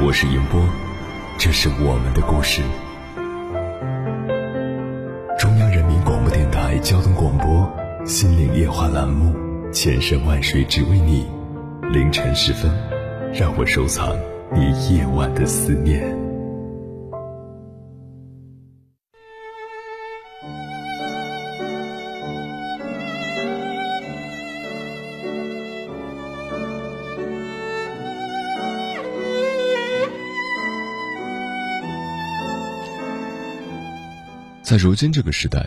我是迎波，这是我们的故事。中央人民广播电台交通广播《心灵夜话》栏目，千山万水只为你。凌晨时分，让我收藏你夜晚的思念。在如今这个时代，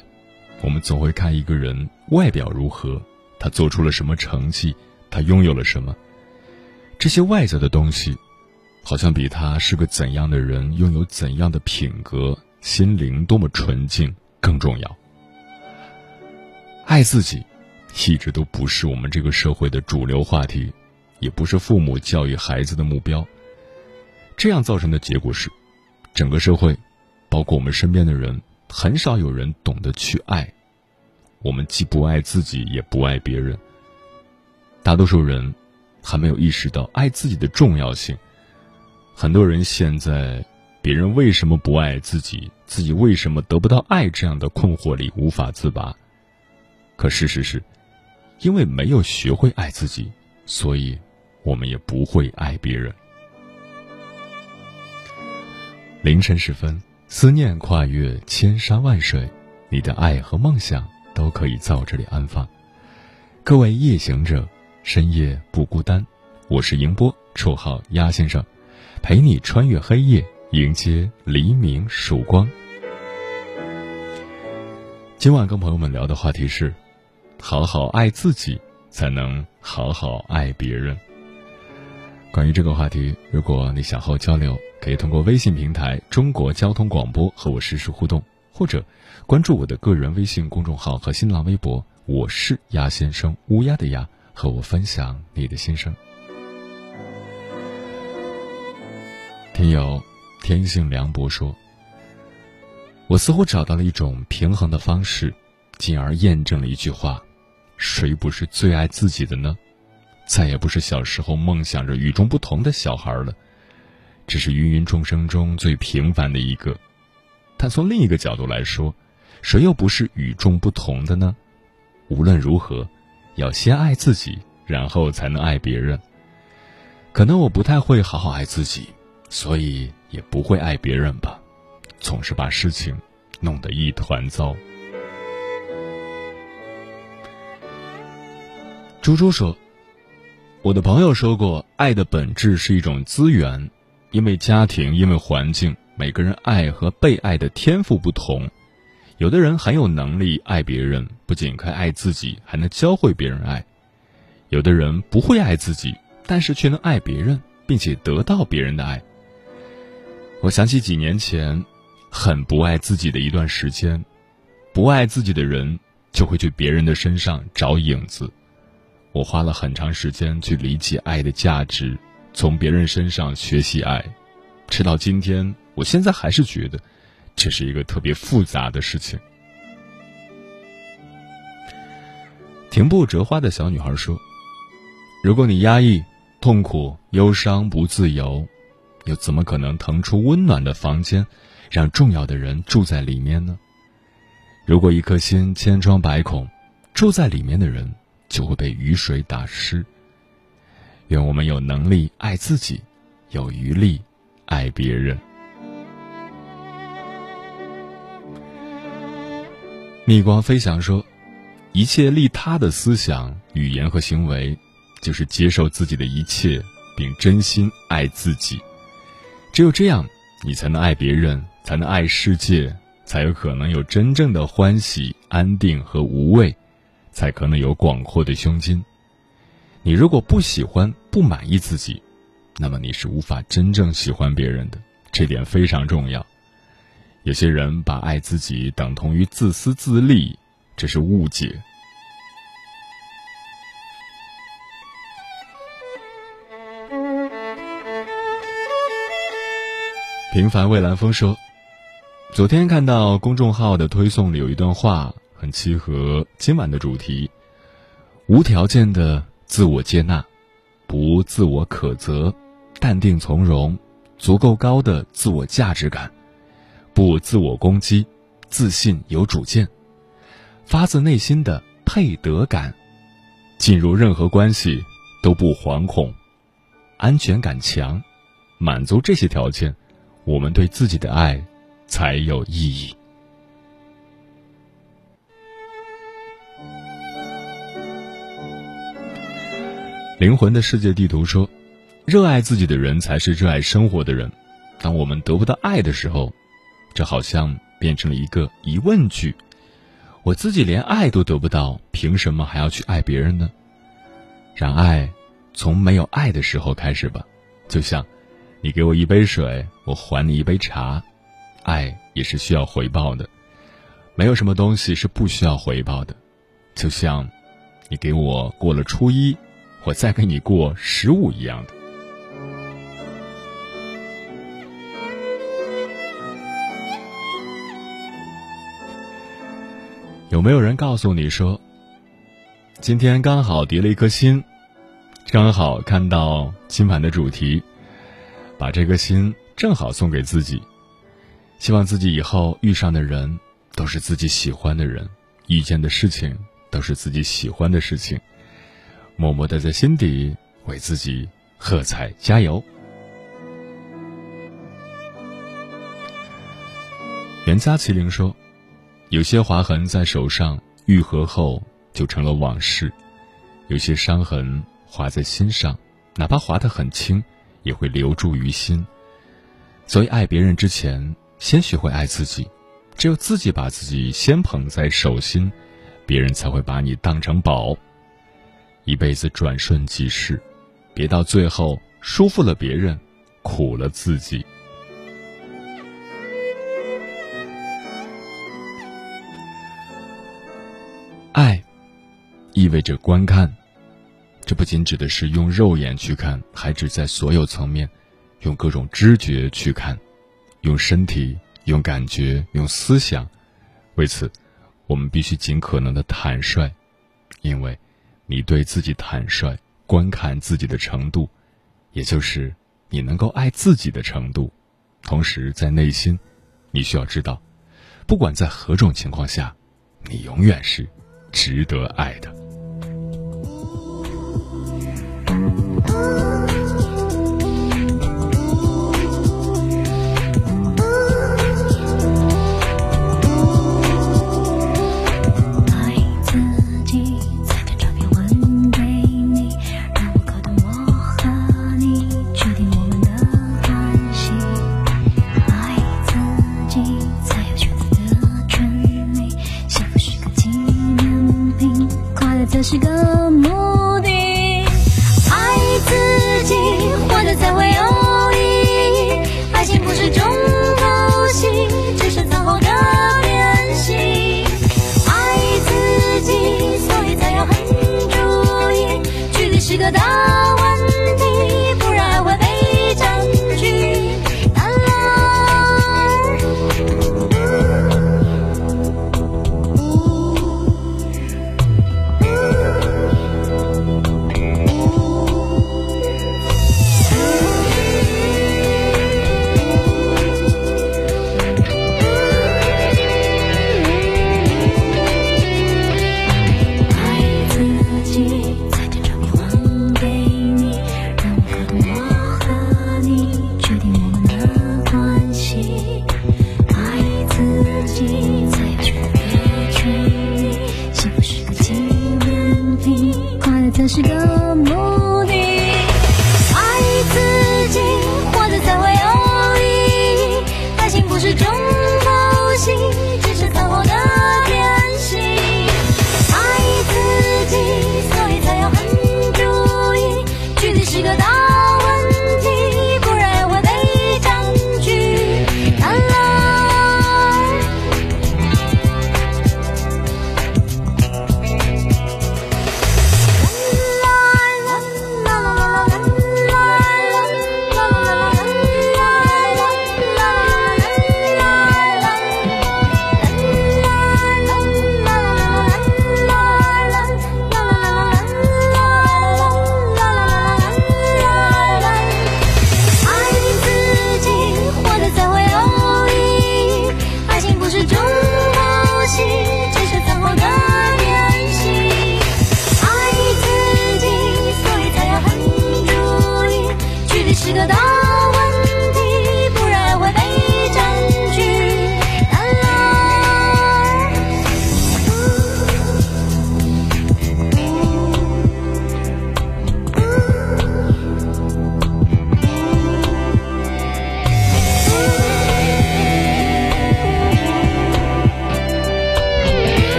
我们总会看一个人外表如何，他做出了什么成绩，他拥有了什么。这些外在的东西，好像比他是个怎样的人，拥有怎样的品格，心灵多么纯净更重要。爱自己，一直都不是我们这个社会的主流话题，也不是父母教育孩子的目标。这样造成的结果是，整个社会，包括我们身边的人。很少有人懂得去爱，我们既不爱自己，也不爱别人。大多数人还没有意识到爱自己的重要性。很多人陷在别人为什么不爱自己，自己为什么得不到爱这样的困惑里无法自拔。可事实是，因为没有学会爱自己，所以我们也不会爱别人。凌晨时分。思念跨越千山万水，你的爱和梦想都可以在我这里安放。各位夜行者，深夜不孤单。我是迎波，绰号鸭先生，陪你穿越黑夜，迎接黎明曙光。今晚跟朋友们聊的话题是：好好爱自己，才能好好爱别人。关于这个话题，如果你想和我交流。可以通过微信平台“中国交通广播”和我实时互动，或者关注我的个人微信公众号和新浪微博“我是鸭先生”，乌鸦的鸭，和我分享你的心声。听友天性凉薄说：“我似乎找到了一种平衡的方式，进而验证了一句话：谁不是最爱自己的呢？再也不是小时候梦想着与众不同的小孩了。”只是芸芸众生中最平凡的一个，但从另一个角度来说，谁又不是与众不同的呢？无论如何，要先爱自己，然后才能爱别人。可能我不太会好好爱自己，所以也不会爱别人吧，总是把事情弄得一团糟。猪猪说：“我的朋友说过，爱的本质是一种资源。”因为家庭，因为环境，每个人爱和被爱的天赋不同。有的人很有能力爱别人，不仅可以爱自己，还能教会别人爱；有的人不会爱自己，但是却能爱别人，并且得到别人的爱。我想起几年前，很不爱自己的一段时间。不爱自己的人，就会去别人的身上找影子。我花了很长时间去理解爱的价值。从别人身上学习爱，直到今天，我现在还是觉得这是一个特别复杂的事情。停步折花的小女孩说：“如果你压抑、痛苦、忧伤、不自由，又怎么可能腾出温暖的房间，让重要的人住在里面呢？如果一颗心千疮百孔，住在里面的人就会被雨水打湿。”愿我们有能力爱自己，有余力爱别人。逆光飞翔说：“一切利他的思想、语言和行为，就是接受自己的一切，并真心爱自己。只有这样，你才能爱别人，才能爱世界，才有可能有真正的欢喜、安定和无畏，才可能有广阔的胸襟。你如果不喜欢，不满意自己，那么你是无法真正喜欢别人的。这点非常重要。有些人把爱自己等同于自私自利，这是误解。平凡蔚蓝风说：“昨天看到公众号的推送里有一段话，很契合今晚的主题：无条件的自我接纳，不自我苛责，淡定从容，足够高的自我价值感，不自我攻击，自信有主见，发自内心的配得感，进入任何关系都不惶恐，安全感强，满足这些条件。”我们对自己的爱才有意义。灵魂的世界地图说：“热爱自己的人才是热爱生活的人。”当我们得不到爱的时候，这好像变成了一个疑问句：“我自己连爱都得不到，凭什么还要去爱别人呢？”让爱从没有爱的时候开始吧，就像。你给我一杯水，我还你一杯茶，爱也是需要回报的，没有什么东西是不需要回报的，就像你给我过了初一，我再跟你过十五一样的。有没有人告诉你说，今天刚好叠了一颗心，刚好看到今晚的主题。把这颗心正好送给自己，希望自己以后遇上的人都是自己喜欢的人，遇见的事情都是自己喜欢的事情，默默的在心底为自己喝彩加油。袁家麒麟说：“有些划痕在手上愈合后就成了往事，有些伤痕划在心上，哪怕划得很轻。”也会留住于心，所以爱别人之前，先学会爱自己。只有自己把自己先捧在手心，别人才会把你当成宝。一辈子转瞬即逝，别到最后舒服了别人，苦了自己。爱，意味着观看。这不仅指的是用肉眼去看，还指在所有层面，用各种知觉去看，用身体、用感觉、用思想。为此，我们必须尽可能的坦率，因为，你对自己坦率，观看自己的程度，也就是你能够爱自己的程度。同时，在内心，你需要知道，不管在何种情况下，你永远是值得爱的。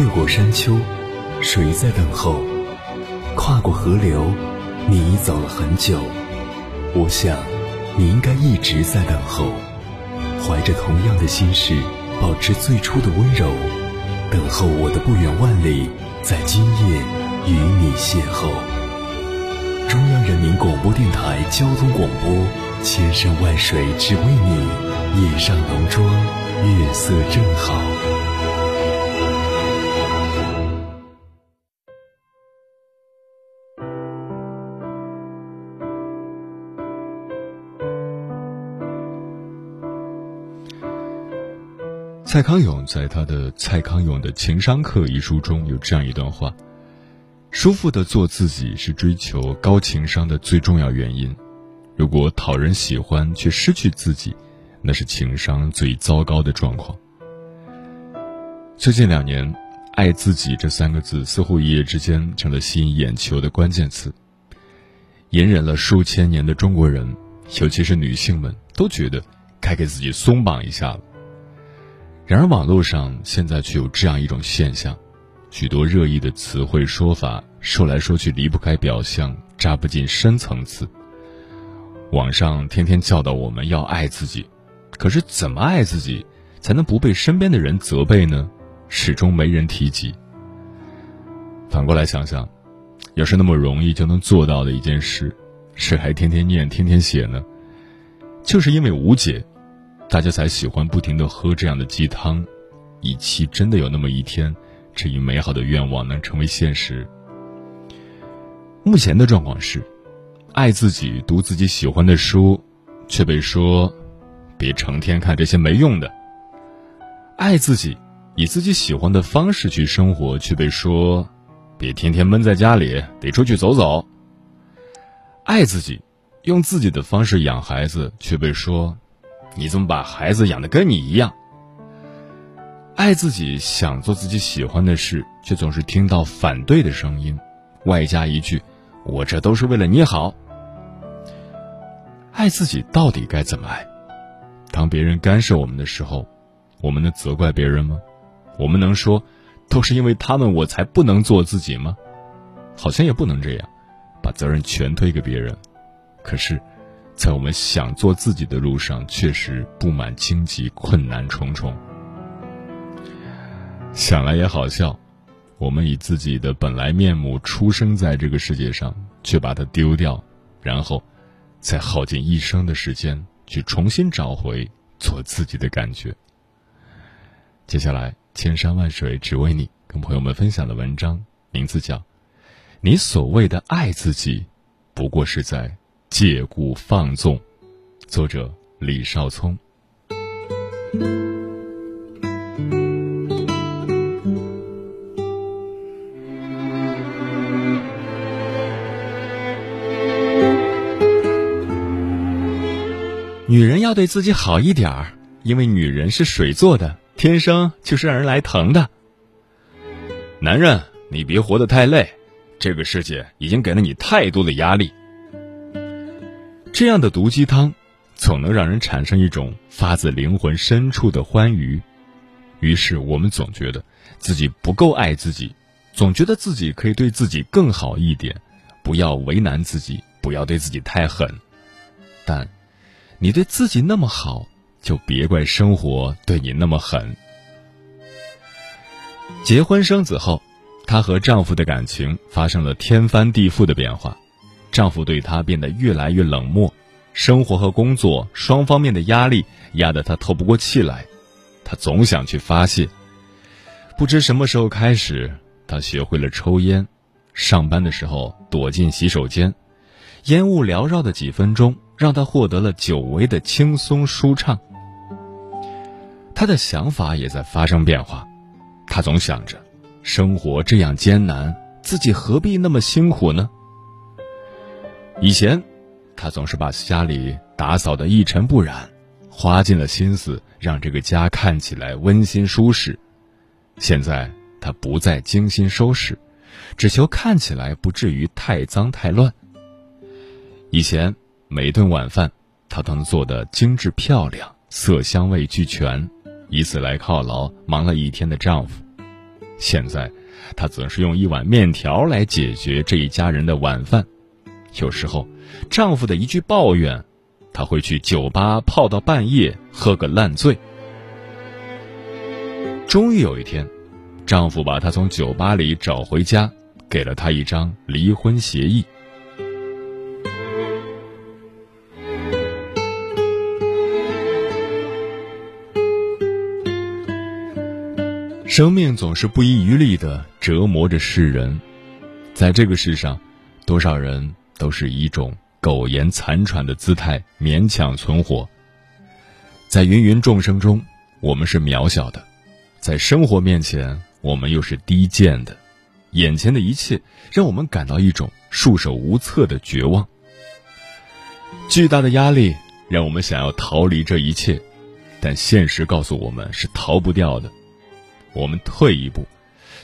越过山丘，谁在等候？跨过河流，你已走了很久。我想，你应该一直在等候，怀着同样的心事，保持最初的温柔，等候我的不远万里，在今夜与你邂逅。中央人民广播电台交通广播，千山万水只为你，夜上浓妆，月色正好。蔡康永在他的《蔡康永的情商课》一书中有这样一段话：舒服的做自己是追求高情商的最重要原因。如果讨人喜欢却失去自己，那是情商最糟糕的状况。最近两年，“爱自己”这三个字似乎一夜之间成了吸引眼球的关键词。隐忍了数千年的中国人，尤其是女性们，都觉得该给自己松绑一下了。然而，网络上现在却有这样一种现象：许多热议的词汇说法，说来说去离不开表象，扎不进深层次。网上天天教导我们要爱自己，可是怎么爱自己才能不被身边的人责备呢？始终没人提及。反过来想想，要是那么容易就能做到的一件事，谁还天天念、天天写呢？就是因为无解。大家才喜欢不停的喝这样的鸡汤，以期真的有那么一天，这一美好的愿望能成为现实。目前的状况是，爱自己，读自己喜欢的书，却被说别成天看这些没用的；爱自己，以自己喜欢的方式去生活，却被说别天天闷在家里，得出去走走；爱自己，用自己的方式养孩子，却被说。你怎么把孩子养的跟你一样？爱自己，想做自己喜欢的事，却总是听到反对的声音，外加一句“我这都是为了你好”。爱自己到底该怎么爱？当别人干涉我们的时候，我们能责怪别人吗？我们能说都是因为他们我才不能做自己吗？好像也不能这样，把责任全推给别人。可是。在我们想做自己的路上，确实布满荆棘，困难重重。想来也好笑，我们以自己的本来面目出生在这个世界上，却把它丢掉，然后，再耗尽一生的时间去重新找回做自己的感觉。接下来，千山万水只为你，跟朋友们分享的文章名字叫《你所谓的爱自己，不过是在》。借故放纵，作者李少聪。女人要对自己好一点儿，因为女人是水做的，天生就是让人来疼的。男人，你别活得太累，这个世界已经给了你太多的压力。这样的毒鸡汤，总能让人产生一种发自灵魂深处的欢愉。于是我们总觉得自己不够爱自己，总觉得自己可以对自己更好一点，不要为难自己，不要对自己太狠。但，你对自己那么好，就别怪生活对你那么狠。结婚生子后，她和丈夫的感情发生了天翻地覆的变化。丈夫对她变得越来越冷漠，生活和工作双方面的压力压得她透不过气来，她总想去发泄。不知什么时候开始，她学会了抽烟，上班的时候躲进洗手间，烟雾缭绕的几分钟让她获得了久违的轻松舒畅。她的想法也在发生变化，她总想着，生活这样艰难，自己何必那么辛苦呢？以前，他总是把家里打扫的一尘不染，花尽了心思让这个家看起来温馨舒适。现在，他不再精心收拾，只求看起来不至于太脏太乱。以前，每顿晚饭，他都能做的精致漂亮，色香味俱全，以此来犒劳忙了一天的丈夫。现在，她总是用一碗面条来解决这一家人的晚饭。有时候，丈夫的一句抱怨，她会去酒吧泡到半夜，喝个烂醉。终于有一天，丈夫把她从酒吧里找回家，给了她一张离婚协议。生命总是不遗余力的折磨着世人，在这个世上，多少人都是一种苟延残喘的姿态勉强存活。在芸芸众生中，我们是渺小的；在生活面前，我们又是低贱的。眼前的一切让我们感到一种束手无策的绝望。巨大的压力让我们想要逃离这一切，但现实告诉我们是逃不掉的。我们退一步，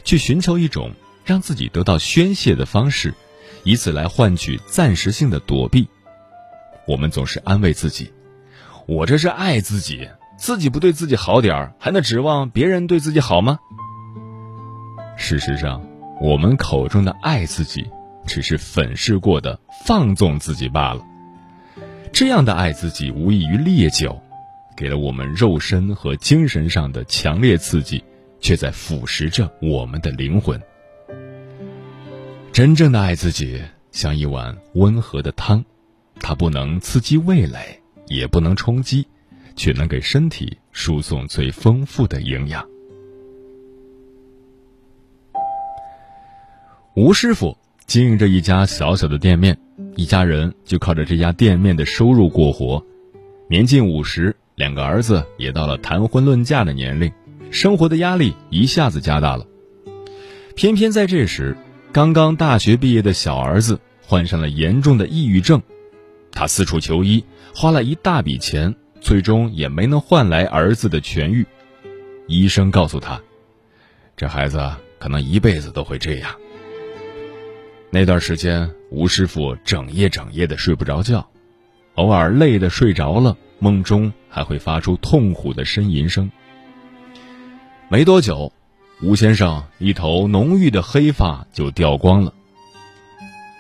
去寻求一种让自己得到宣泄的方式，以此来换取暂时性的躲避。我们总是安慰自己：“我这是爱自己，自己不对自己好点儿，还能指望别人对自己好吗？”事实上，我们口中的爱自己，只是粉饰过的放纵自己罢了。这样的爱自己，无异于烈酒，给了我们肉身和精神上的强烈刺激。却在腐蚀着我们的灵魂。真正的爱自己，像一碗温和的汤，它不能刺激味蕾，也不能充饥，却能给身体输送最丰富的营养。吴师傅经营着一家小小的店面，一家人就靠着这家店面的收入过活。年近五十，两个儿子也到了谈婚论嫁的年龄。生活的压力一下子加大了。偏偏在这时，刚刚大学毕业的小儿子患上了严重的抑郁症，他四处求医，花了一大笔钱，最终也没能换来儿子的痊愈。医生告诉他，这孩子可能一辈子都会这样。那段时间，吴师傅整夜整夜的睡不着觉，偶尔累的睡着了，梦中还会发出痛苦的呻吟声。没多久，吴先生一头浓郁的黑发就掉光了。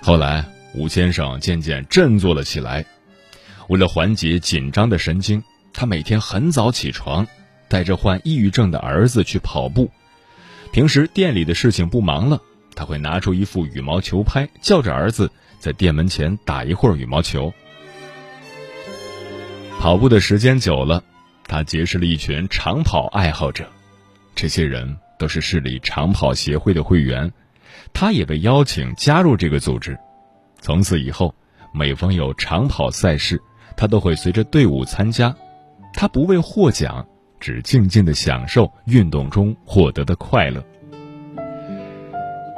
后来，吴先生渐渐振作了起来。为了缓解紧张的神经，他每天很早起床，带着患抑郁症的儿子去跑步。平时店里的事情不忙了，他会拿出一副羽毛球拍，叫着儿子在店门前打一会儿羽毛球。跑步的时间久了，他结识了一群长跑爱好者。这些人都是市里长跑协会的会员，他也被邀请加入这个组织。从此以后，每逢有长跑赛事，他都会随着队伍参加。他不为获奖，只静静的享受运动中获得的快乐。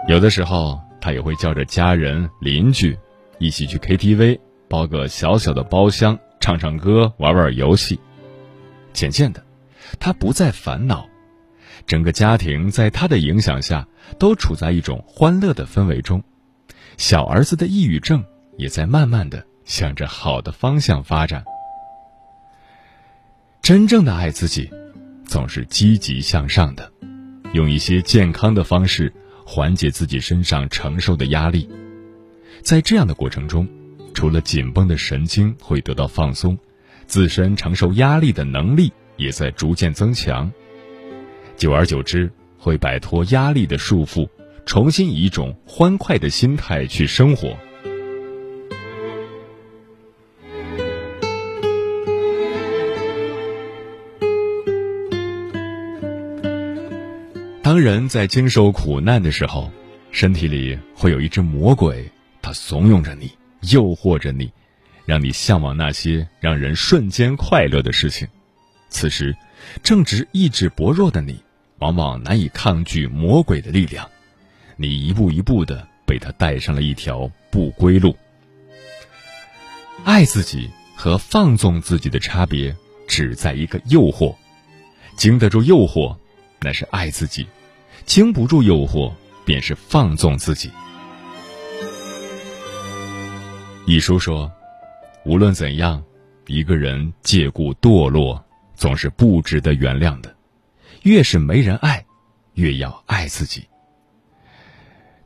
有的时候，他也会叫着家人、邻居一起去 KTV，包个小小的包厢，唱唱歌，玩玩游戏。渐渐的，他不再烦恼。整个家庭在他的影响下，都处在一种欢乐的氛围中。小儿子的抑郁症也在慢慢的向着好的方向发展。真正的爱自己，总是积极向上的，用一些健康的方式缓解自己身上承受的压力。在这样的过程中，除了紧绷的神经会得到放松，自身承受压力的能力也在逐渐增强。久而久之，会摆脱压力的束缚，重新以一种欢快的心态去生活。当人在经受苦难的时候，身体里会有一只魔鬼，它怂恿着你，诱惑着你，让你向往那些让人瞬间快乐的事情。此时，正值意志薄弱的你。往往难以抗拒魔鬼的力量，你一步一步的被他带上了一条不归路。爱自己和放纵自己的差别只在一个诱惑，经得住诱惑，那是爱自己；经不住诱惑，便是放纵自己。一书说，无论怎样，一个人借故堕落，总是不值得原谅的。越是没人爱越要爱自己。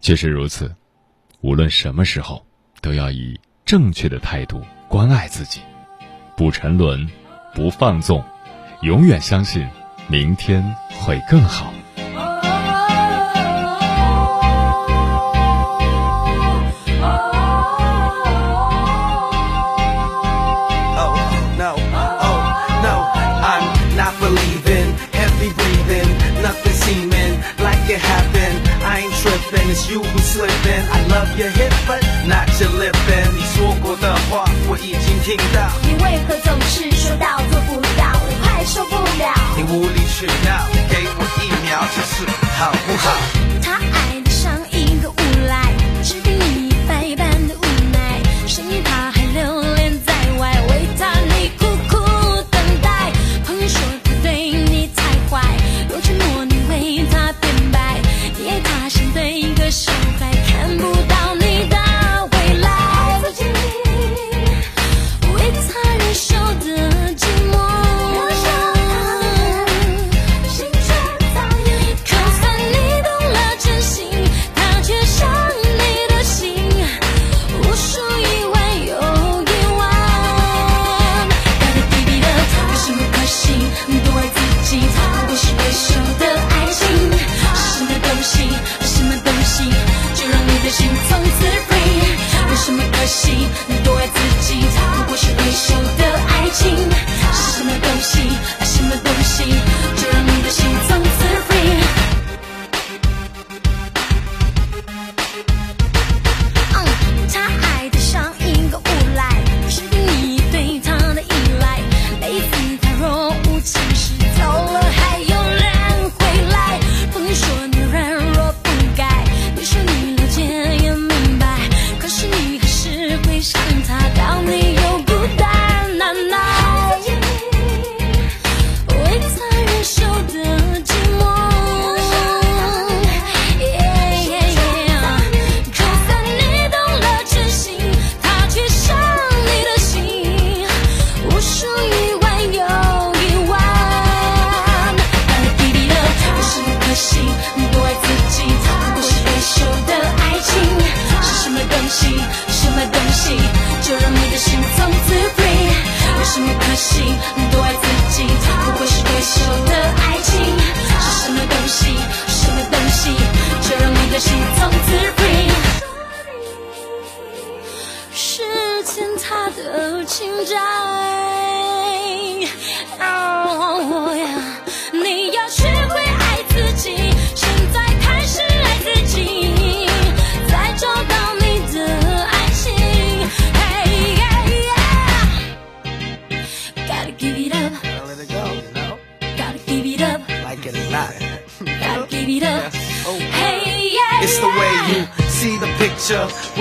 确实如此无论什么时候都要以正确的态度关爱自己不沉沦不放纵永远相信明天会更好。you who slipping I love your hip but not your lip and 你说过的话我已经听到你为何总是说到做不到我快受不了你无理取闹给我一秒就是好不好他什么东西就让你的心从此冰，时间它无情。show